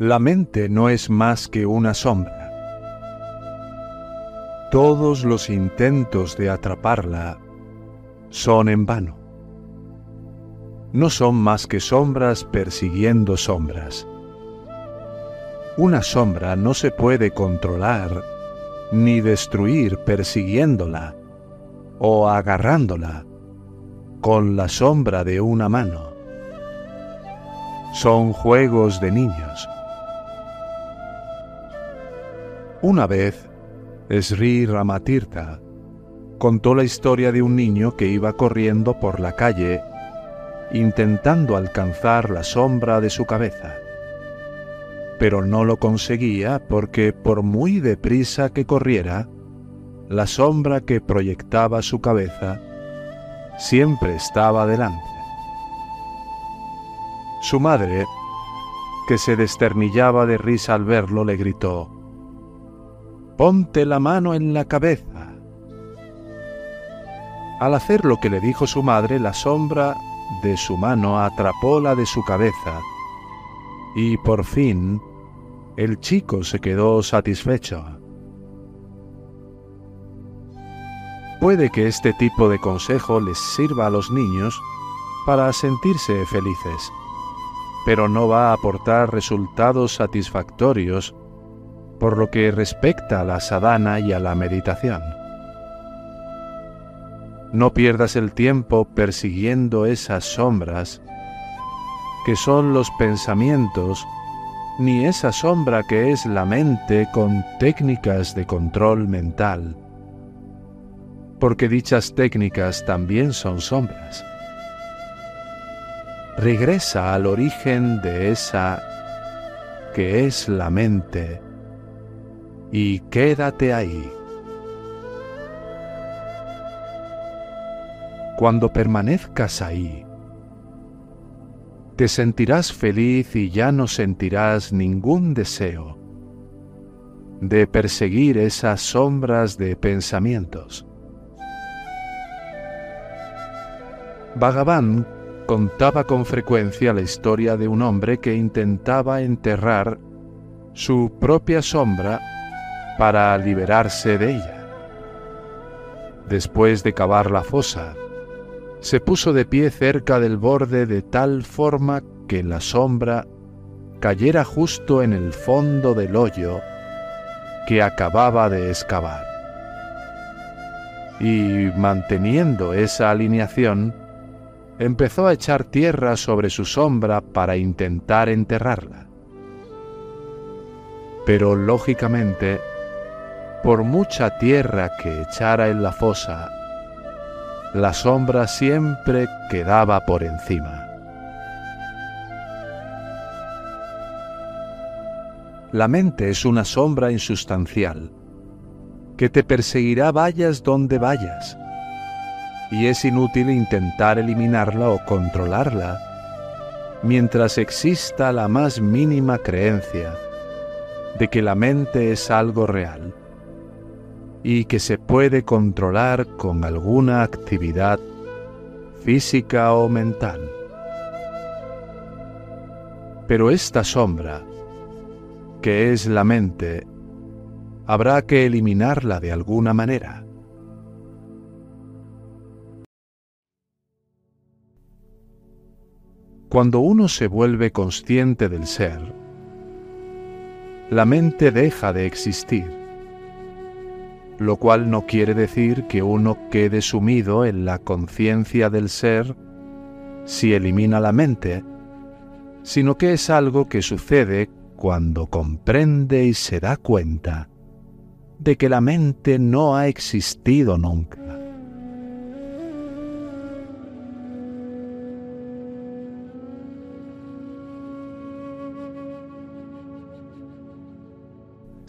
La mente no es más que una sombra. Todos los intentos de atraparla son en vano. No son más que sombras persiguiendo sombras. Una sombra no se puede controlar ni destruir persiguiéndola o agarrándola con la sombra de una mano. Son juegos de niños. Una vez, Sri Ramatirtha contó la historia de un niño que iba corriendo por la calle intentando alcanzar la sombra de su cabeza. Pero no lo conseguía porque por muy deprisa que corriera, la sombra que proyectaba su cabeza siempre estaba delante. Su madre, que se desternillaba de risa al verlo, le gritó, Ponte la mano en la cabeza. Al hacer lo que le dijo su madre, la sombra de su mano atrapó la de su cabeza y por fin el chico se quedó satisfecho. Puede que este tipo de consejo les sirva a los niños para sentirse felices, pero no va a aportar resultados satisfactorios por lo que respecta a la sadhana y a la meditación. No pierdas el tiempo persiguiendo esas sombras que son los pensamientos, ni esa sombra que es la mente con técnicas de control mental porque dichas técnicas también son sombras. Regresa al origen de esa que es la mente y quédate ahí. Cuando permanezcas ahí, te sentirás feliz y ya no sentirás ningún deseo de perseguir esas sombras de pensamientos. Bhagavan contaba con frecuencia la historia de un hombre que intentaba enterrar su propia sombra para liberarse de ella. Después de cavar la fosa, se puso de pie cerca del borde de tal forma que la sombra cayera justo en el fondo del hoyo que acababa de excavar. Y manteniendo esa alineación, empezó a echar tierra sobre su sombra para intentar enterrarla. Pero lógicamente, por mucha tierra que echara en la fosa, la sombra siempre quedaba por encima. La mente es una sombra insustancial que te perseguirá vayas donde vayas y es inútil intentar eliminarla o controlarla mientras exista la más mínima creencia de que la mente es algo real y que se puede controlar con alguna actividad física o mental. Pero esta sombra, que es la mente, habrá que eliminarla de alguna manera. Cuando uno se vuelve consciente del ser, la mente deja de existir, lo cual no quiere decir que uno quede sumido en la conciencia del ser si elimina la mente, sino que es algo que sucede cuando comprende y se da cuenta de que la mente no ha existido nunca.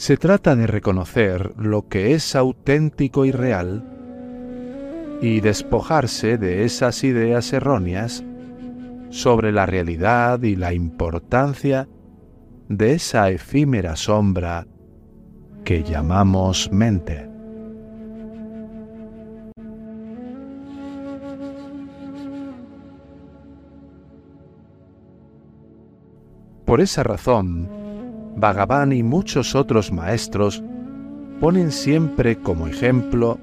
Se trata de reconocer lo que es auténtico y real y despojarse de esas ideas erróneas sobre la realidad y la importancia de esa efímera sombra que llamamos mente. Por esa razón, Bhagavan y muchos otros maestros ponen siempre como ejemplo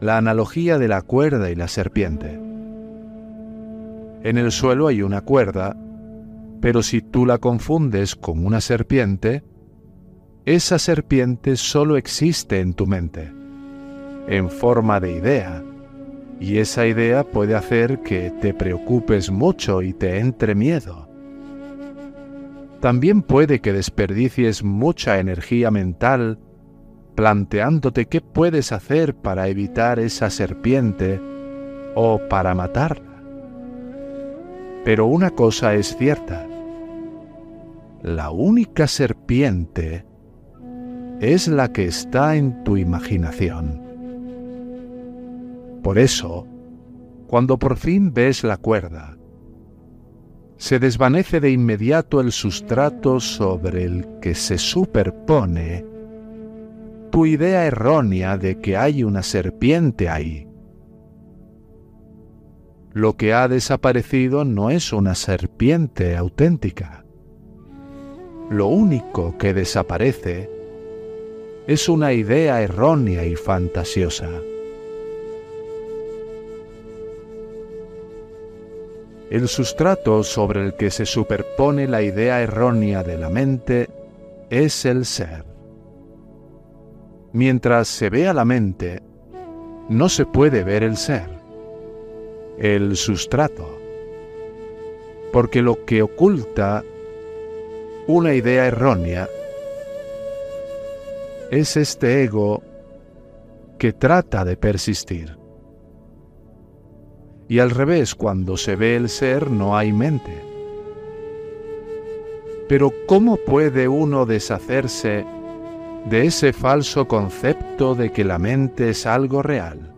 la analogía de la cuerda y la serpiente. En el suelo hay una cuerda, pero si tú la confundes con una serpiente, esa serpiente solo existe en tu mente, en forma de idea, y esa idea puede hacer que te preocupes mucho y te entre miedo. También puede que desperdicies mucha energía mental planteándote qué puedes hacer para evitar esa serpiente o para matarla. Pero una cosa es cierta. La única serpiente es la que está en tu imaginación. Por eso, cuando por fin ves la cuerda, se desvanece de inmediato el sustrato sobre el que se superpone tu idea errónea de que hay una serpiente ahí. Lo que ha desaparecido no es una serpiente auténtica. Lo único que desaparece es una idea errónea y fantasiosa. El sustrato sobre el que se superpone la idea errónea de la mente es el ser. Mientras se ve a la mente, no se puede ver el ser, el sustrato, porque lo que oculta una idea errónea es este ego que trata de persistir. Y al revés, cuando se ve el ser no hay mente. Pero ¿cómo puede uno deshacerse de ese falso concepto de que la mente es algo real?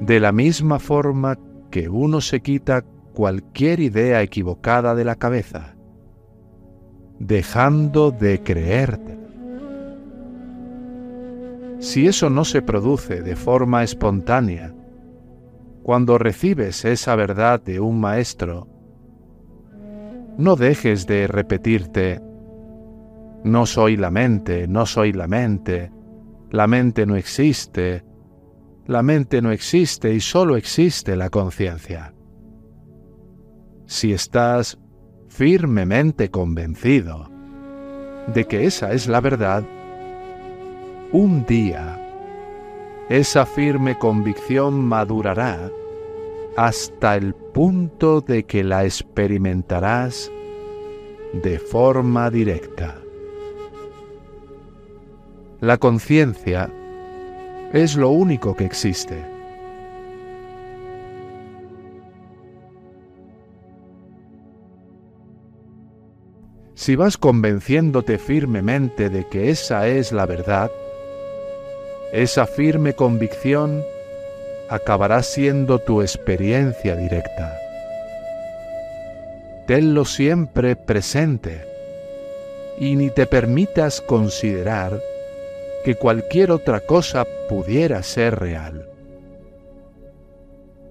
De la misma forma que uno se quita cualquier idea equivocada de la cabeza, dejando de creerte. Si eso no se produce de forma espontánea, cuando recibes esa verdad de un maestro, no dejes de repetirte, no soy la mente, no soy la mente, la mente no existe, la mente no existe y solo existe la conciencia. Si estás firmemente convencido de que esa es la verdad, un día esa firme convicción madurará hasta el punto de que la experimentarás de forma directa. La conciencia es lo único que existe. Si vas convenciéndote firmemente de que esa es la verdad, esa firme convicción acabará siendo tu experiencia directa. Tenlo siempre presente y ni te permitas considerar que cualquier otra cosa pudiera ser real.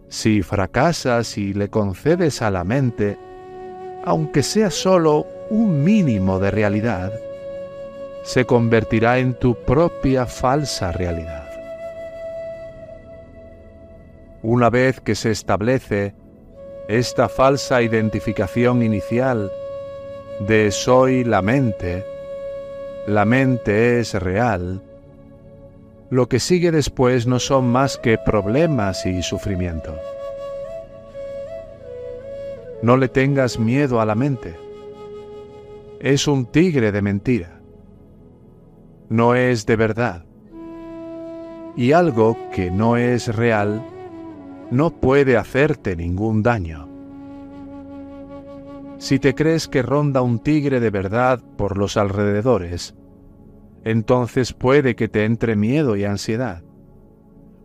Si fracasas y le concedes a la mente, aunque sea solo un mínimo de realidad, se convertirá en tu propia falsa realidad. Una vez que se establece esta falsa identificación inicial de soy la mente, la mente es real, lo que sigue después no son más que problemas y sufrimiento. No le tengas miedo a la mente es un tigre de mentira. No es de verdad. Y algo que no es real no puede hacerte ningún daño. Si te crees que ronda un tigre de verdad por los alrededores, entonces puede que te entre miedo y ansiedad.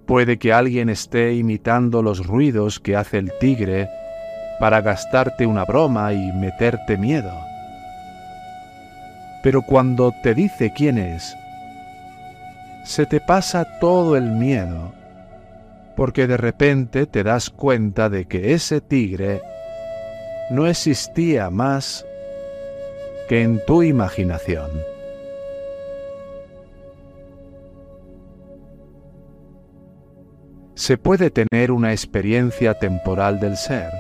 Puede que alguien esté imitando los ruidos que hace el tigre para gastarte una broma y meterte miedo pero cuando te dice quién es, se te pasa todo el miedo, porque de repente te das cuenta de que ese tigre no existía más que en tu imaginación. Se puede tener una experiencia temporal del ser,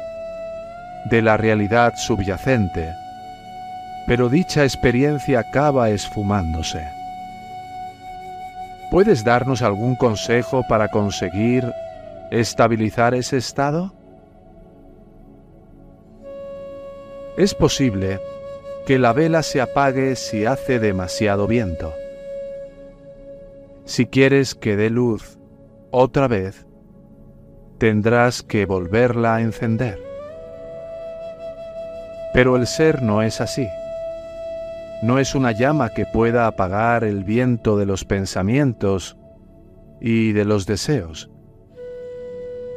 de la realidad subyacente, pero dicha experiencia acaba esfumándose. ¿Puedes darnos algún consejo para conseguir estabilizar ese estado? Es posible que la vela se apague si hace demasiado viento. Si quieres que dé luz otra vez, tendrás que volverla a encender. Pero el ser no es así. No es una llama que pueda apagar el viento de los pensamientos y de los deseos,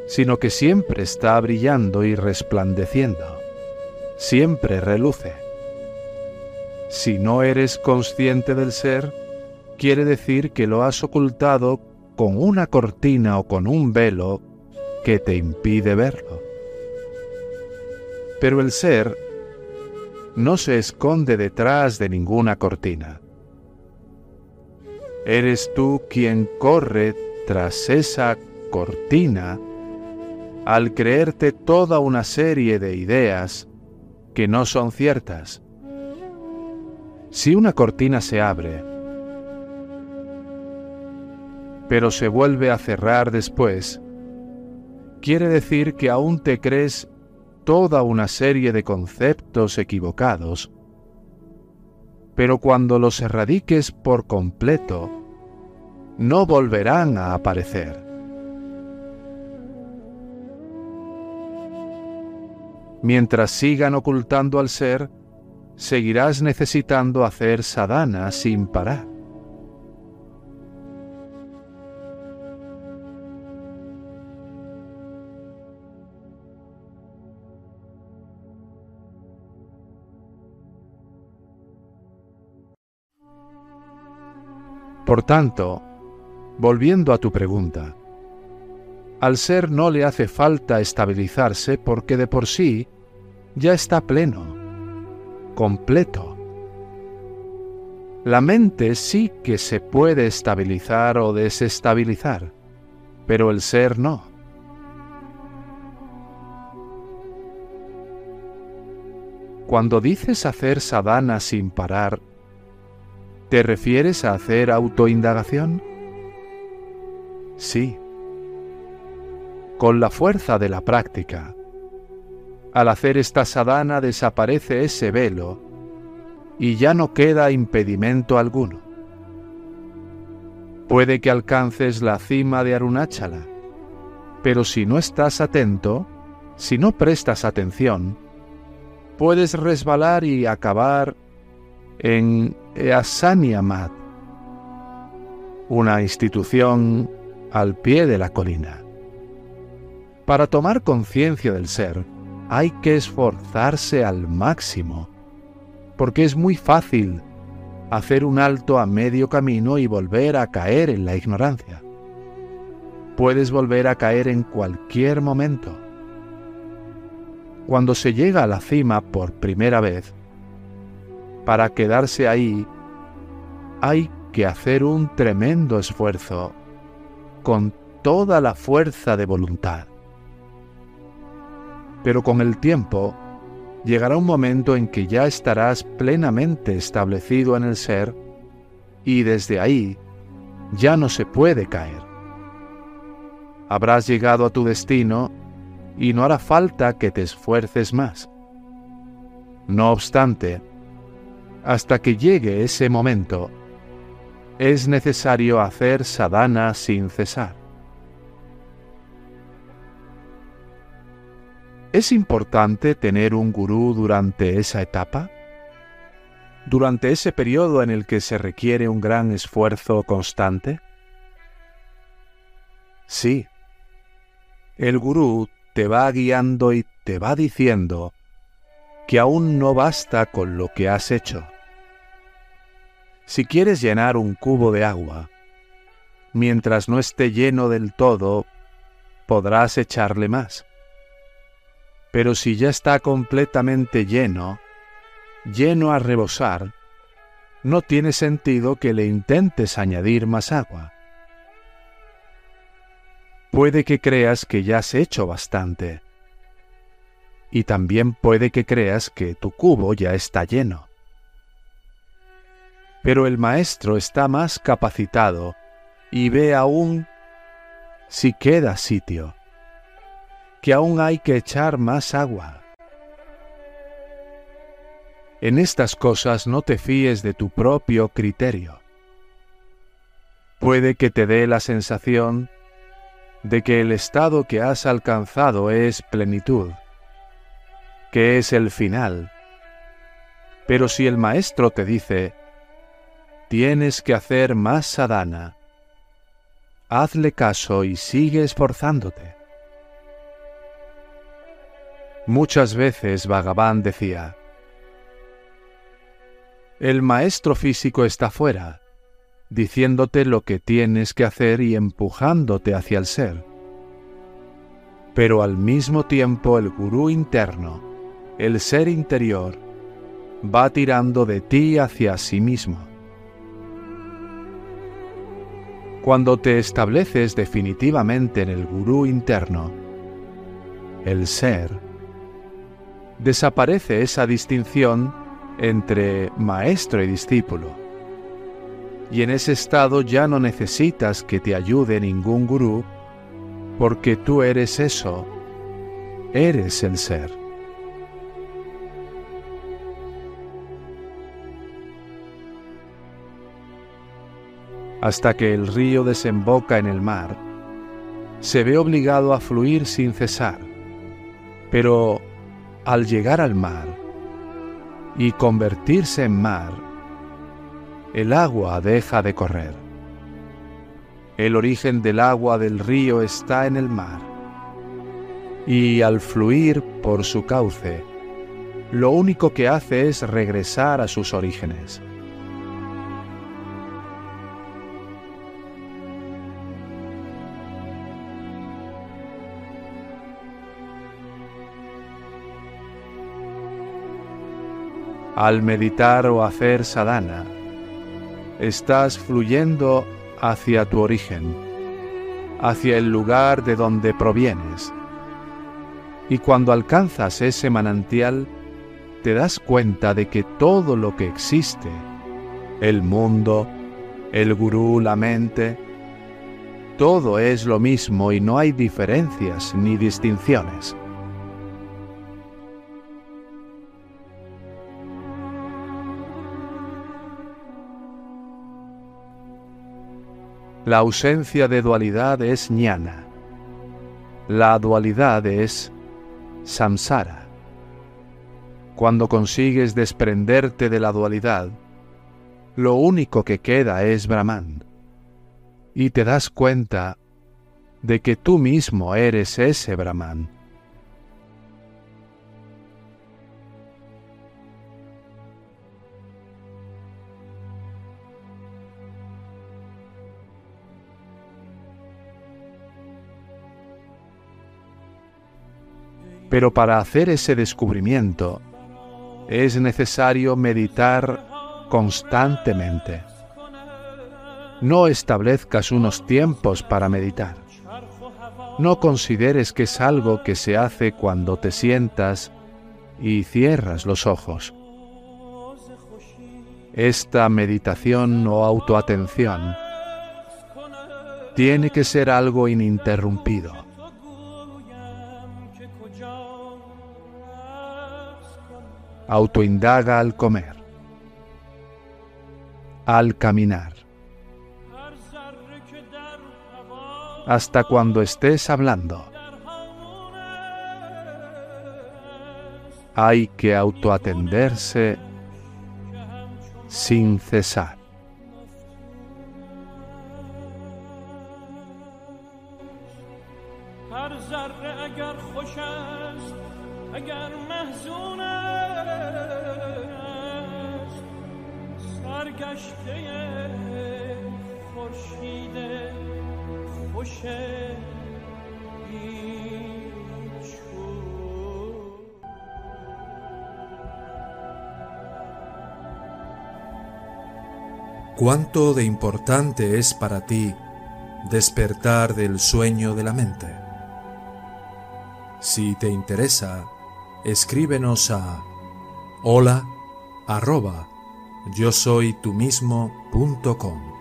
sino que siempre está brillando y resplandeciendo, siempre reluce. Si no eres consciente del ser, quiere decir que lo has ocultado con una cortina o con un velo que te impide verlo. Pero el ser no se esconde detrás de ninguna cortina. Eres tú quien corre tras esa cortina al creerte toda una serie de ideas que no son ciertas. Si una cortina se abre, pero se vuelve a cerrar después, quiere decir que aún te crees toda una serie de conceptos equivocados, pero cuando los erradiques por completo, no volverán a aparecer. Mientras sigan ocultando al ser, seguirás necesitando hacer sadhana sin parar. Por tanto, volviendo a tu pregunta, al ser no le hace falta estabilizarse porque de por sí ya está pleno, completo. La mente sí que se puede estabilizar o desestabilizar, pero el ser no. Cuando dices hacer sadhana sin parar, ¿Te refieres a hacer autoindagación? Sí. Con la fuerza de la práctica. Al hacer esta sadhana desaparece ese velo y ya no queda impedimento alguno. Puede que alcances la cima de Arunachala, pero si no estás atento, si no prestas atención, puedes resbalar y acabar en Easaniamat, una institución al pie de la colina. Para tomar conciencia del ser, hay que esforzarse al máximo, porque es muy fácil hacer un alto a medio camino y volver a caer en la ignorancia. Puedes volver a caer en cualquier momento. Cuando se llega a la cima por primera vez, para quedarse ahí hay que hacer un tremendo esfuerzo con toda la fuerza de voluntad. Pero con el tiempo llegará un momento en que ya estarás plenamente establecido en el ser y desde ahí ya no se puede caer. Habrás llegado a tu destino y no hará falta que te esfuerces más. No obstante, hasta que llegue ese momento, es necesario hacer sadhana sin cesar. ¿Es importante tener un gurú durante esa etapa? ¿Durante ese periodo en el que se requiere un gran esfuerzo constante? Sí. El gurú te va guiando y te va diciendo que aún no basta con lo que has hecho si quieres llenar un cubo de agua, mientras no esté lleno del todo, podrás echarle más. Pero si ya está completamente lleno, lleno a rebosar, no tiene sentido que le intentes añadir más agua. Puede que creas que ya has hecho bastante. Y también puede que creas que tu cubo ya está lleno. Pero el maestro está más capacitado y ve aún si queda sitio, que aún hay que echar más agua. En estas cosas no te fíes de tu propio criterio. Puede que te dé la sensación de que el estado que has alcanzado es plenitud, que es el final. Pero si el maestro te dice, tienes que hacer más sadhana, hazle caso y sigue esforzándote. Muchas veces Bhagavan decía, el maestro físico está fuera, diciéndote lo que tienes que hacer y empujándote hacia el ser. Pero al mismo tiempo el gurú interno, el ser interior, va tirando de ti hacia sí mismo. Cuando te estableces definitivamente en el gurú interno, el ser, desaparece esa distinción entre maestro y discípulo. Y en ese estado ya no necesitas que te ayude ningún gurú, porque tú eres eso, eres el ser. Hasta que el río desemboca en el mar, se ve obligado a fluir sin cesar, pero al llegar al mar, y convertirse en mar, el agua deja de correr. El origen del agua del río está en el mar, y al fluir por su cauce, lo único que hace es regresar a sus orígenes. Al meditar o hacer sadhana, estás fluyendo hacia tu origen, hacia el lugar de donde provienes. Y cuando alcanzas ese manantial, te das cuenta de que todo lo que existe, el mundo, el gurú, la mente, todo es lo mismo y no hay diferencias ni distinciones. La ausencia de dualidad es ñana. La dualidad es samsara. Cuando consigues desprenderte de la dualidad, lo único que queda es Brahman. Y te das cuenta de que tú mismo eres ese Brahman. Pero para hacer ese descubrimiento es necesario meditar constantemente. No establezcas unos tiempos para meditar. No consideres que es algo que se hace cuando te sientas y cierras los ojos. Esta meditación o autoatención tiene que ser algo ininterrumpido. Autoindaga al comer, al caminar, hasta cuando estés hablando. Hay que autoatenderse sin cesar. ¿Cuánto de importante es para ti despertar del sueño de la mente? Si te interesa, escríbenos a hola arroba yo soy tú mismo.com.